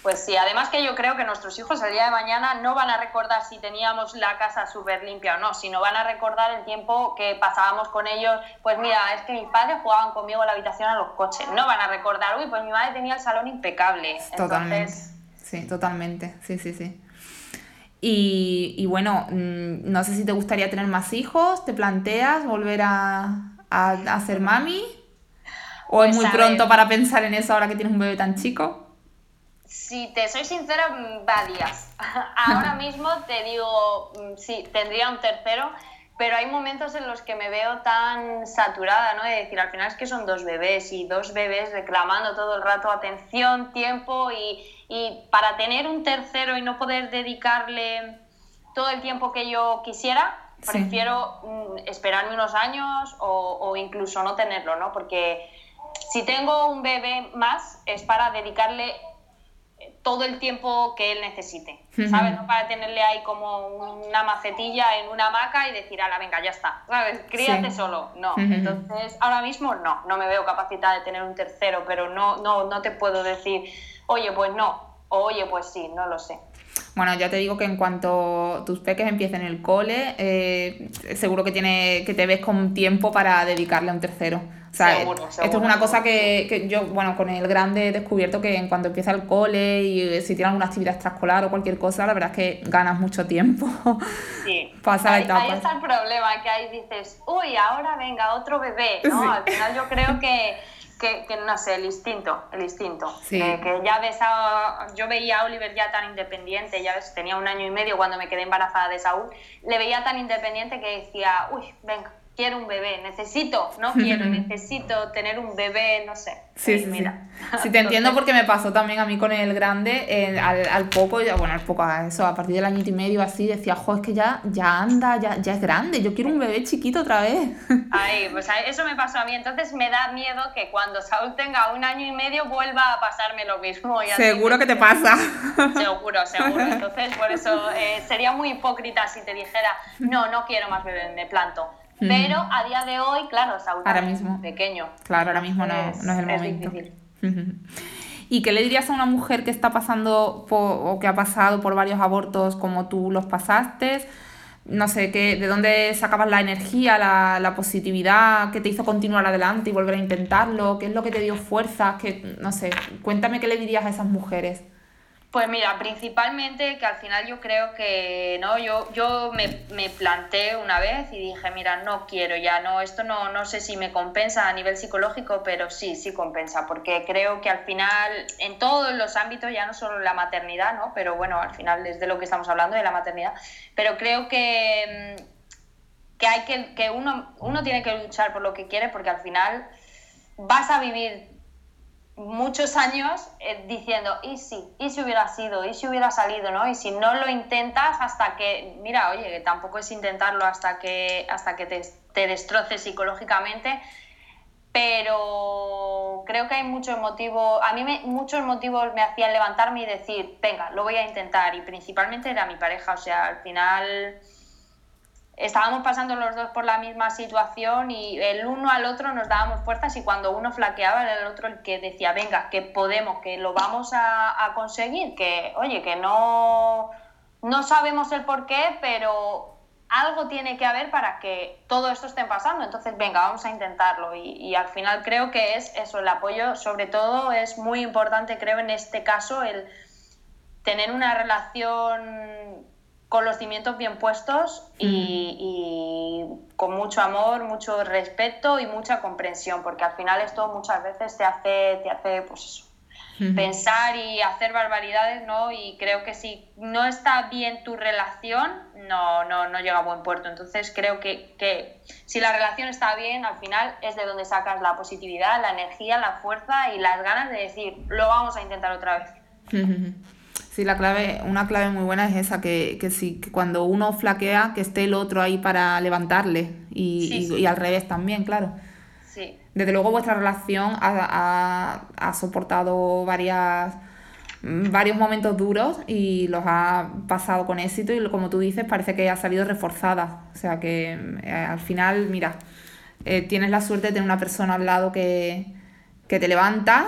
Pues sí, además que yo creo que nuestros hijos el día de mañana no van a recordar si teníamos la casa súper limpia o no, sino van a recordar el tiempo que pasábamos con ellos. Pues mira, es que mis padres jugaban conmigo en la habitación a los coches. No van a recordar, uy, pues mi madre tenía el salón impecable. Totalmente. Sí, totalmente. Sí, sí, sí. Y, y, bueno, mm, no sé si te gustaría tener más hijos, ¿te planteas volver a, a, ser mami? ¿O es pues muy pronto para pensar en eso ahora que tienes un bebé tan chico? Si te soy sincera, va días. Ahora mismo te digo, mm, sí, tendría un tercero, pero hay momentos en los que me veo tan saturada, ¿no? De decir, al final es que son dos bebés y dos bebés reclamando todo el rato atención, tiempo y, y para tener un tercero y no poder dedicarle todo el tiempo que yo quisiera, prefiero mm, esperarme unos años o, o, incluso no tenerlo, ¿no? Porque si tengo un bebé más es para dedicarle todo el tiempo que él necesite, ¿sabes? No para tenerle ahí como una macetilla en una hamaca y decir, ala, venga, ya está, ¿sabes? Críate solo. No, entonces ahora mismo no, no me veo capacitada de tener un tercero, pero no, no, no te puedo decir, oye, pues no, o oye, pues sí, no lo sé. Bueno, ya te digo que en cuanto tus peques empiecen el cole, eh, seguro que, tiene, que te ves con tiempo para dedicarle a un tercero. O sea, esto es una cosa que, que, yo, bueno, con el grande he descubierto que en cuanto empieza el cole y si tiene alguna actividad extraescolar o cualquier cosa, la verdad es que ganas mucho tiempo. Sí. Pasa ahí, ahí está el problema, que ahí dices, uy, ahora venga otro bebé, ¿no? Al final yo creo que que, que, no sé, el instinto, el instinto. Eh, que ya ves a, yo veía a Oliver ya tan independiente, ya ves, tenía un año y medio cuando me quedé embarazada de Saúl, le veía tan independiente que decía, uy, venga, quiero un bebé, necesito, no quiero, necesito tener un bebé, no sé. Sí, sí, mira. Sí, te entiendo porque me pasó también a mí con el grande, al, al, poco, ya, bueno, al poco, a eso, a partir del año y medio así, decía, jo, es que ya, ya anda, ya, ya es grande, yo quiero un bebé chiquito otra vez. Ay, pues eso me pasó a mí, entonces me da miedo que cuando Saúl tenga un año y medio vuelva a pasarme lo mismo. seguro que te pasa. Seguro, seguro. Entonces, por eso eh, sería muy hipócrita si te dijera, no, no quiero más bebé, me planto pero a día de hoy, claro, Saúl ahora mismo, pequeño. Claro, ahora mismo no es, no es el momento. ¿Y qué le dirías a una mujer que está pasando o que ha pasado por varios abortos como tú los pasaste? No sé, ¿qué, ¿de dónde sacabas la energía, la, la, positividad? ¿Qué te hizo continuar adelante y volver a intentarlo? ¿Qué es lo que te dio fuerzas? Que, no sé, cuéntame qué le dirías a esas mujeres. Pues mira, principalmente que al final yo creo que no, yo, yo me, me, planteé una vez y dije, mira, no quiero ya, no, esto no, no sé si me compensa a nivel psicológico, pero sí, sí compensa, porque creo que al final, en todos los ámbitos, ya no solo la maternidad, ¿no? Pero bueno, al final es de lo que estamos hablando, de la maternidad, pero creo que, mm, que hay que, que uno, uno tiene que luchar por lo que quiere, porque al final vas a vivir muchos años eh, diciendo, y si, y si hubiera sido, y si hubiera salido, ¿no? Y si no lo intentas hasta que, mira, oye, que tampoco es intentarlo hasta que, hasta que te, te destroces psicológicamente, pero creo que hay muchos motivos, a mí me, muchos motivos me hacían levantarme y decir, venga, lo voy a intentar, y principalmente era mi pareja, o sea, al final estábamos pasando los dos por la misma situación y el uno al otro nos dábamos fuerzas y cuando uno flaqueaba era el otro el que decía, venga, que podemos, que lo vamos a, conseguir, que oye, que no, no sabemos el por qué, pero algo tiene que haber para que todo esto esté pasando. Entonces, venga, vamos a intentarlo. Y, al final creo que es eso, el apoyo, sobre todo, es muy importante, creo, en este caso, el tener una relación con los cimientos bien puestos y, con mucho amor, mucho respeto y mucha comprensión, porque al final esto muchas veces te hace, te hace pues pensar y hacer barbaridades, ¿no? Y creo que si no está bien tu relación, no, no, no llega a buen puerto. Entonces creo que, que si la relación está bien, al final es de donde sacas la positividad, la energía, la fuerza y las ganas de decir, lo vamos a intentar otra vez. Sí, la clave, una clave muy buena es esa, que, que sí, que cuando uno flaquea, que esté el otro ahí para levantarle. Y, Sí, y- sí. y al revés también, claro. Sí, Desde luego vuestra relación ha, ha- ha soportado varias, mm, varios momentos duros y los ha pasado con éxito y como tú dices parece que ha salido reforzada. O sea que eh, al final, mira, eh, tienes la suerte de tener una persona al lado que, que te levanta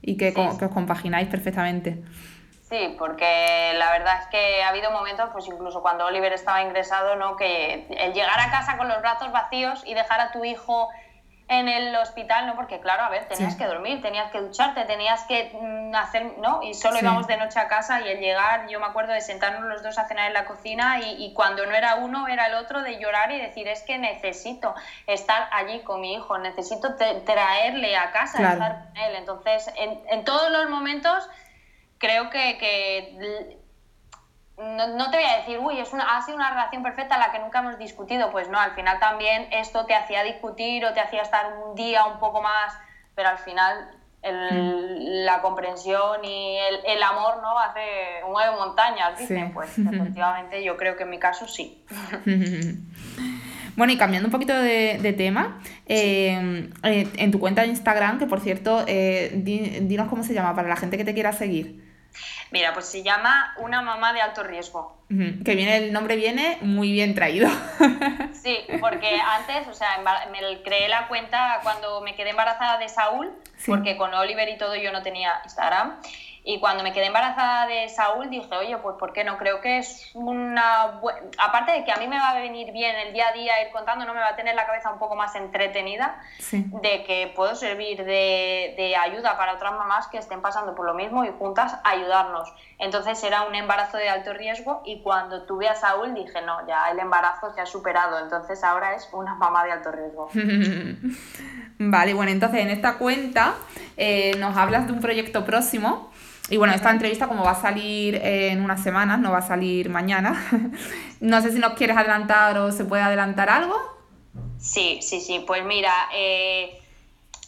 y que, sí. que os compagináis perfectamente. Sí, porque la verdad es que ha habido momentos, pues incluso cuando Oliver estaba ingresado, ¿no? Que el llegar a casa con los brazos vacíos y dejar a tu hijo en el hospital, ¿no? Porque claro, a ver, tenías Sí. que dormir, tenías que ducharte, tenías que mm, hacer, ¿no? Y solo Sí. íbamos de noche a casa y el llegar, yo me acuerdo de sentarnos los dos a cenar en la cocina y, y cuando no era uno, era el otro, de llorar y decir, es que necesito estar allí con mi hijo, necesito traerle a casa, Claro. estar con él. Entonces, en, en todos los momentos creo que, que no, no te voy a decir, uy, es una, ha sido una relación perfecta la que nunca hemos discutido. Pues no, al final también esto te hacía discutir o te hacía estar un día un poco más, pero al final el- la comprensión y el, el amor no hace mueve montañas, dicen. Sí. Pues efectivamente yo creo que en mi caso sí. Bueno, y cambiando un poquito de, de tema, eh, eh, en tu cuenta de Instagram, que por cierto, eh, di- dinos cómo se llama para la gente que te quiera seguir. Mira, pues se llama Una mamá de alto riesgo. Que viene, el nombre viene muy bien traído. Sí, porque antes, o sea, me creé la cuenta cuando me quedé embarazada de Saúl, Sí. porque con Oliver y todo yo no tenía Instagram. Y cuando me quedé embarazada de Saúl dije, oye, pues ¿por qué no? Creo que es una buena... Aparte de que a mí me va a venir bien el día a día ir contando, no me va a tener la cabeza un poco más entretenida, Sí. de que puedo servir de, de ayuda para otras mamás que estén pasando por lo mismo y juntas ayudarnos. Entonces era un embarazo de alto riesgo y cuando tuve a Saúl dije, no, ya el embarazo se ha superado, entonces ahora es una mamá de alto riesgo. Vale, bueno, entonces en esta cuenta eh, nos hablas de un proyecto próximo. Y bueno, esta entrevista como va a salir en unas semanas, no va a salir mañana. no sé si nos quieres adelantar o se puede adelantar algo. Sí, sí, sí, pues mira, eh,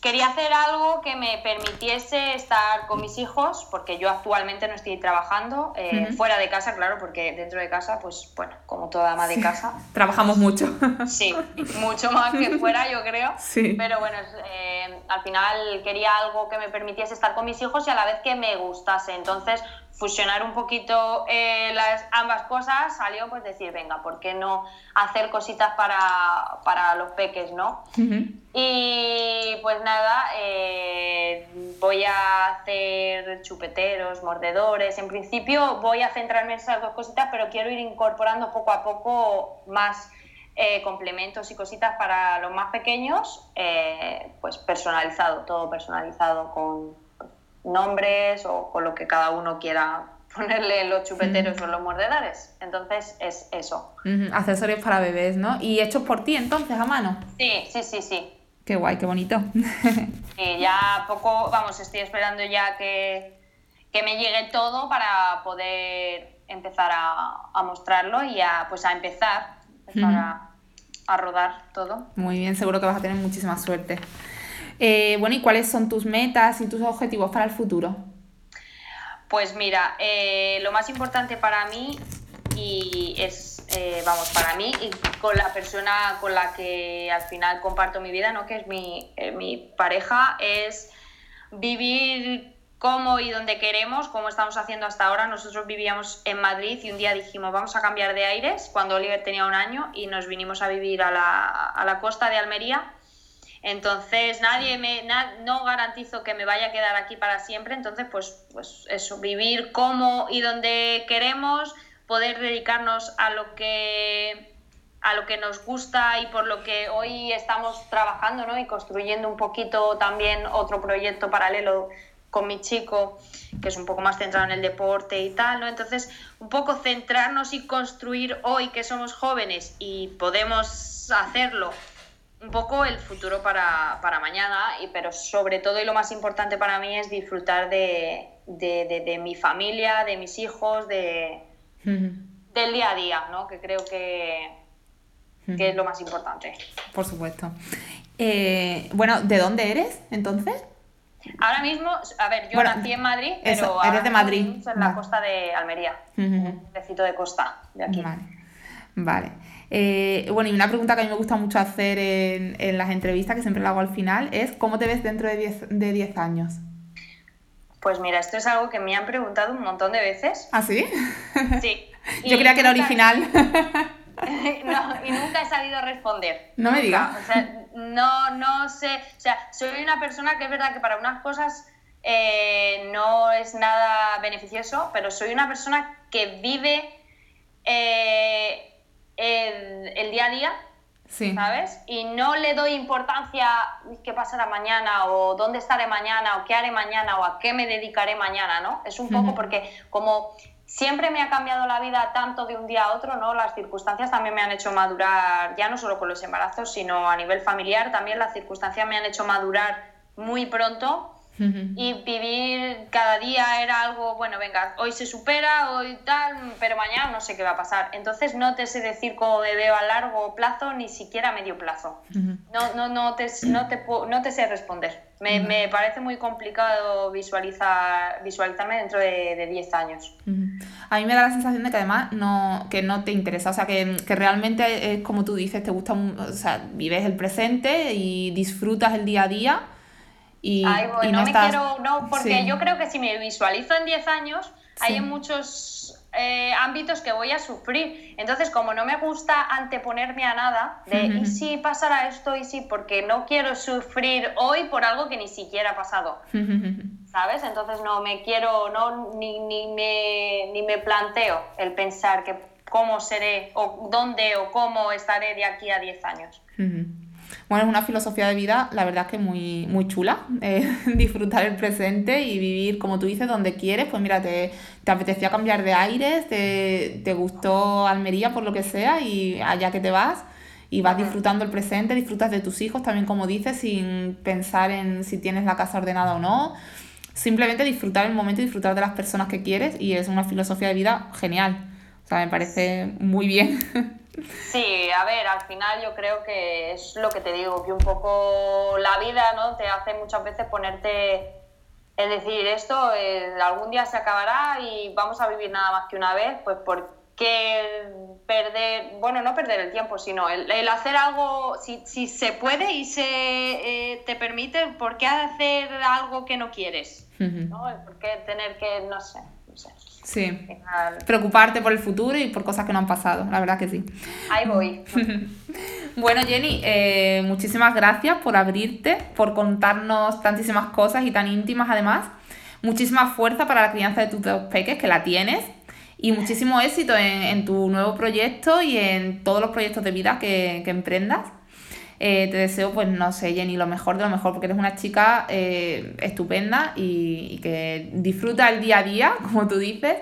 quería hacer algo que me permitiese estar con mis hijos, porque yo actualmente no estoy trabajando, eh, fuera de casa, claro, porque dentro de casa, pues bueno, como toda ama de casa, Trabajamos mucho. Sí, mucho más que fuera, yo creo. Sí. Pero bueno, eh, al final quería algo que me permitiese estar con mis hijos y a la vez que me gustase. Entonces, fusionar un poquito eh, las ambas cosas salió pues decir, venga, ¿por qué no hacer cositas para, para los peques, no? Y pues nada, eh, voy a hacer chupeteros, mordedores. En principio voy a centrarme en esas dos cositas, pero quiero ir incorporando poco a poco más eh, complementos y cositas para los más pequeños, pues personalizado, todo personalizado con nombres o con lo que cada uno quiera ponerle los chupeteros o los mordedores. Entonces es eso. Accesorios para bebés, ¿no? Y hechos por ti entonces, a mano. Sí, sí, sí, sí. Qué guay, qué bonito. Y ya poco, vamos, estoy esperando ya que, que me llegue todo para poder empezar a, a mostrarlo y a, pues a empezar, a, a rodar todo. Muy bien, seguro que vas a tener muchísima suerte. Eh, bueno, ¿y cuáles son tus metas y tus objetivos para el futuro? Pues mira, eh, lo más importante para mí y es, eh, vamos, para mí y con la persona con la que al final comparto mi vida, ¿no? que es mi, mi pareja, es vivir como y donde queremos, como estamos haciendo hasta ahora. Nosotros vivíamos en Madrid y un día dijimos, vamos a cambiar de aires, cuando Oliver tenía un año, y nos vinimos a vivir a la, a la costa de Almería. Entonces nadie me na- no garantizo que me vaya a quedar aquí para siempre, entonces pues pues eso, vivir como y donde queremos, poder dedicarnos a lo que a lo que nos gusta y por lo que hoy estamos trabajando, ¿no? Y construyendo un poquito también otro proyecto paralelo con mi chico, que es un poco más centrado en el deporte y tal, ¿no? Entonces, un poco centrarnos y construir hoy que somos jóvenes y podemos hacerlo un poco el futuro para, para mañana, y, pero sobre todo y lo más importante para mí es disfrutar de, de, de- de mi familia, de mis hijos, de, del día a día, ¿no? que creo que, que es lo más importante. Por supuesto. Eh, bueno, ¿de dónde eres entonces? Ahora mismo, a ver, yo Bueno, nací en Madrid, pero eso, ahora eres de Madrid. en la Vale. costa de Almería, un pueblecito de costa de aquí. Vale. Vale. Eh, bueno, y una pregunta que a mí me gusta mucho hacer en, en las entrevistas, que siempre la hago al final, es ¿cómo te ves dentro de 10 de 10 años? Pues mira, esto es algo que me han preguntado un montón de veces. ¿Ah, sí? Sí. Yo creía que era original. no, y nunca he sabido responder. No me digas. O sea, no, no sé. O sea, soy una persona que es verdad que para unas cosas eh, no es nada beneficioso, pero soy una persona que vive eh, el, el día a día, Sí. ¿sabes? Y no le doy importancia "Uy, qué pasará mañana, o dónde estaré mañana, o qué haré mañana, o a qué me dedicaré mañana, ¿no? Es un poco porque como siempre me ha cambiado la vida tanto de un día a otro, ¿no? Las circunstancias también me han hecho madurar, ya no solo con los embarazos, sino a nivel familiar, también las circunstancias me han hecho madurar muy pronto Ujú. y vivir cada día era algo, bueno, venga, hoy se supera, hoy tal, pero mañana no sé qué va a pasar. Entonces no te sé decir cómo me veo a largo plazo, ni siquiera a medio plazo. Ujú. No, no, no, te, no, te, no te sé responder. Me, me parece muy complicado visualizar, visualizarme dentro de de 10 años. Ujú. A mí me da la sensación de que además no, que no te interesa, o sea, que, que realmente es como tú dices, te gusta, o sea, vives el presente y disfrutas el día a día y, Ay, bueno, y no, no me estás... quiero, no, porque Sí. yo creo que si me visualizo en 10 años, hay Sí. muchos eh, ámbitos que voy a sufrir. Entonces, como no me gusta anteponerme a nada, de Ujú. y si pasará esto y si, porque no quiero sufrir hoy por algo que ni siquiera ha pasado. ¿Sabes? Entonces no me quiero, no, ni, ni, me, ni me planteo el pensar que cómo seré o dónde o cómo estaré de aquí a 10 años. Ujú. Bueno, es una filosofía de vida, la verdad es que muy, muy chula. eh, disfrutar el presente y vivir, como tú dices, donde quieres. Pues mira, te, te apetecía cambiar de aires, te, te gustó Almería por lo que sea y allá que te vas y vas disfrutando el presente, disfrutas de tus hijos también, como dices, sin pensar en si tienes la casa ordenada o no. Simplemente disfrutar el momento y disfrutar de las personas que quieres y es una filosofía de vida genial. O sea, me parece muy bien. Sí, a ver, al final yo creo que es lo que te digo, que un poco la vida ¿no? te hace muchas veces ponerte, es decir, esto eh, algún día se acabará y vamos a vivir nada más que una vez, pues ¿por qué perder, bueno, no perder el tiempo, sino el, el hacer algo, si, si se puede y se eh, te permite, ¿por qué hacer algo que no quieres? ¿no? ¿Por qué tener que, no sé, no sé. Sí. Preocuparte por el futuro y por cosas que no han pasado, la verdad que sí. Ahí voy. Bueno, Jenny, eh, muchísimas gracias por abrirte, por contarnos tantísimas cosas y tan íntimas además. Muchísima fuerza para la crianza de tus dos peques, que la tienes. Y muchísimo éxito en, en tu nuevo proyecto y en todos los proyectos de vida que, que emprendas. Eh, te deseo, pues no sé, Jenny, lo mejor de lo mejor, porque eres una chica eh, estupenda y, y que disfruta el día a día, como tú dices,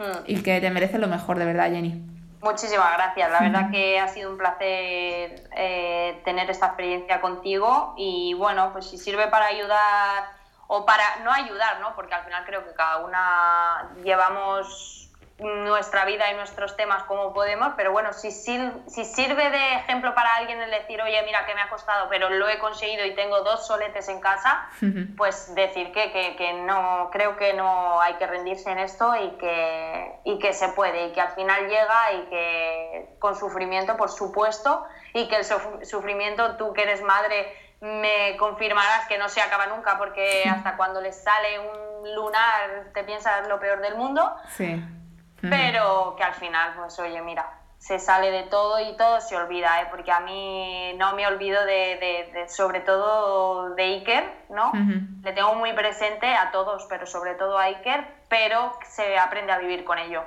Mm. y que te mereces lo mejor, de verdad, Jenny. Muchísimas gracias. La verdad que ha sido un placer eh, tener esta experiencia contigo y bueno, pues si sirve para ayudar o para no ayudar, ¿no? Porque al final creo que cada una llevamos nuestra vida y nuestros temas como podemos, pero bueno, si, si sirve de ejemplo para alguien el decir, oye, mira que me ha costado, pero lo he conseguido y tengo dos soletes en casa, pues decir que, que, que no, creo que no hay que rendirse en esto y que, y que se puede, y que al final llega y que con sufrimiento, por supuesto, y que el suf- sufrimiento, tú que eres madre, me confirmarás que no se acaba nunca, porque hasta cuando les sale un lunar te piensas lo peor del mundo, Sí. Pero que al final, pues oye, mira, se sale de todo y todo se olvida, ¿eh? porque a mí no me olvido de, de- de- sobre todo de Iker, ¿no? Le tengo muy presente a todos, pero sobre todo a Iker, pero se aprende a vivir con ello.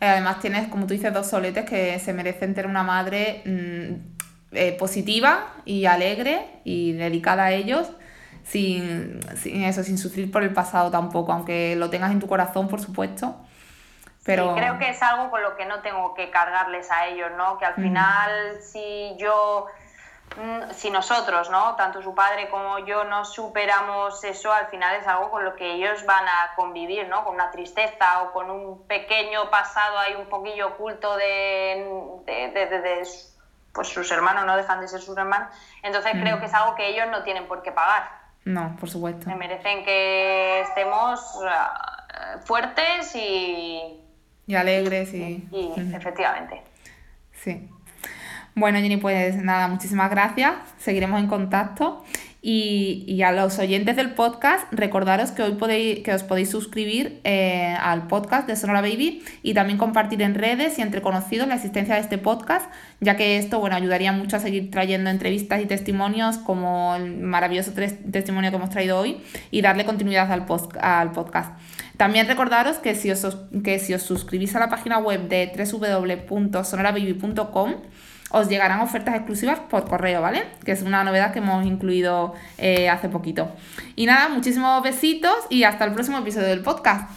Eh, Además tienes, como tú dices, dos soletes que se merecen tener una madre mm, eh, positiva y alegre y dedicada a ellos, sin, sin eso, sin sufrir por el pasado tampoco, aunque lo tengas en tu corazón, por supuesto. Pero Sí, creo que es algo con lo que no tengo que cargarles a ellos, ¿no? Que al final, si yo, mm, si nosotros, ¿no? Tanto su padre como yo no superamos eso, al final es algo con lo que ellos van a convivir, ¿no? Con una tristeza o con un pequeño pasado ahí un poquillo oculto de, de, de- pues sus hermanos no dejan de ser sus hermanos. Entonces creo que es algo que ellos no tienen por qué pagar. No, por supuesto. Se merecen que estemos uh, fuertes y... Y alegres y... y efectivamente. Sí. Bueno, Jenny, pues nada, muchísimas gracias. Seguiremos en contacto. Y, a los oyentes del podcast, recordaros que hoy podéis, que os podéis suscribir eh, al podcast de Sonora Baby y también compartir en redes y entre conocidos la existencia de este podcast, ya que esto bueno, ayudaría mucho a seguir trayendo entrevistas y testimonios como el maravilloso testimonio que hemos traído hoy y darle continuidad al, al podcast. También recordaros que si, os, que si os suscribís a la página web de www.sonorababy.com os llegarán ofertas exclusivas por correo, ¿vale? Que es una novedad que hemos incluido eh, hace poquito. Y nada, muchísimos besitos y hasta el próximo episodio del podcast.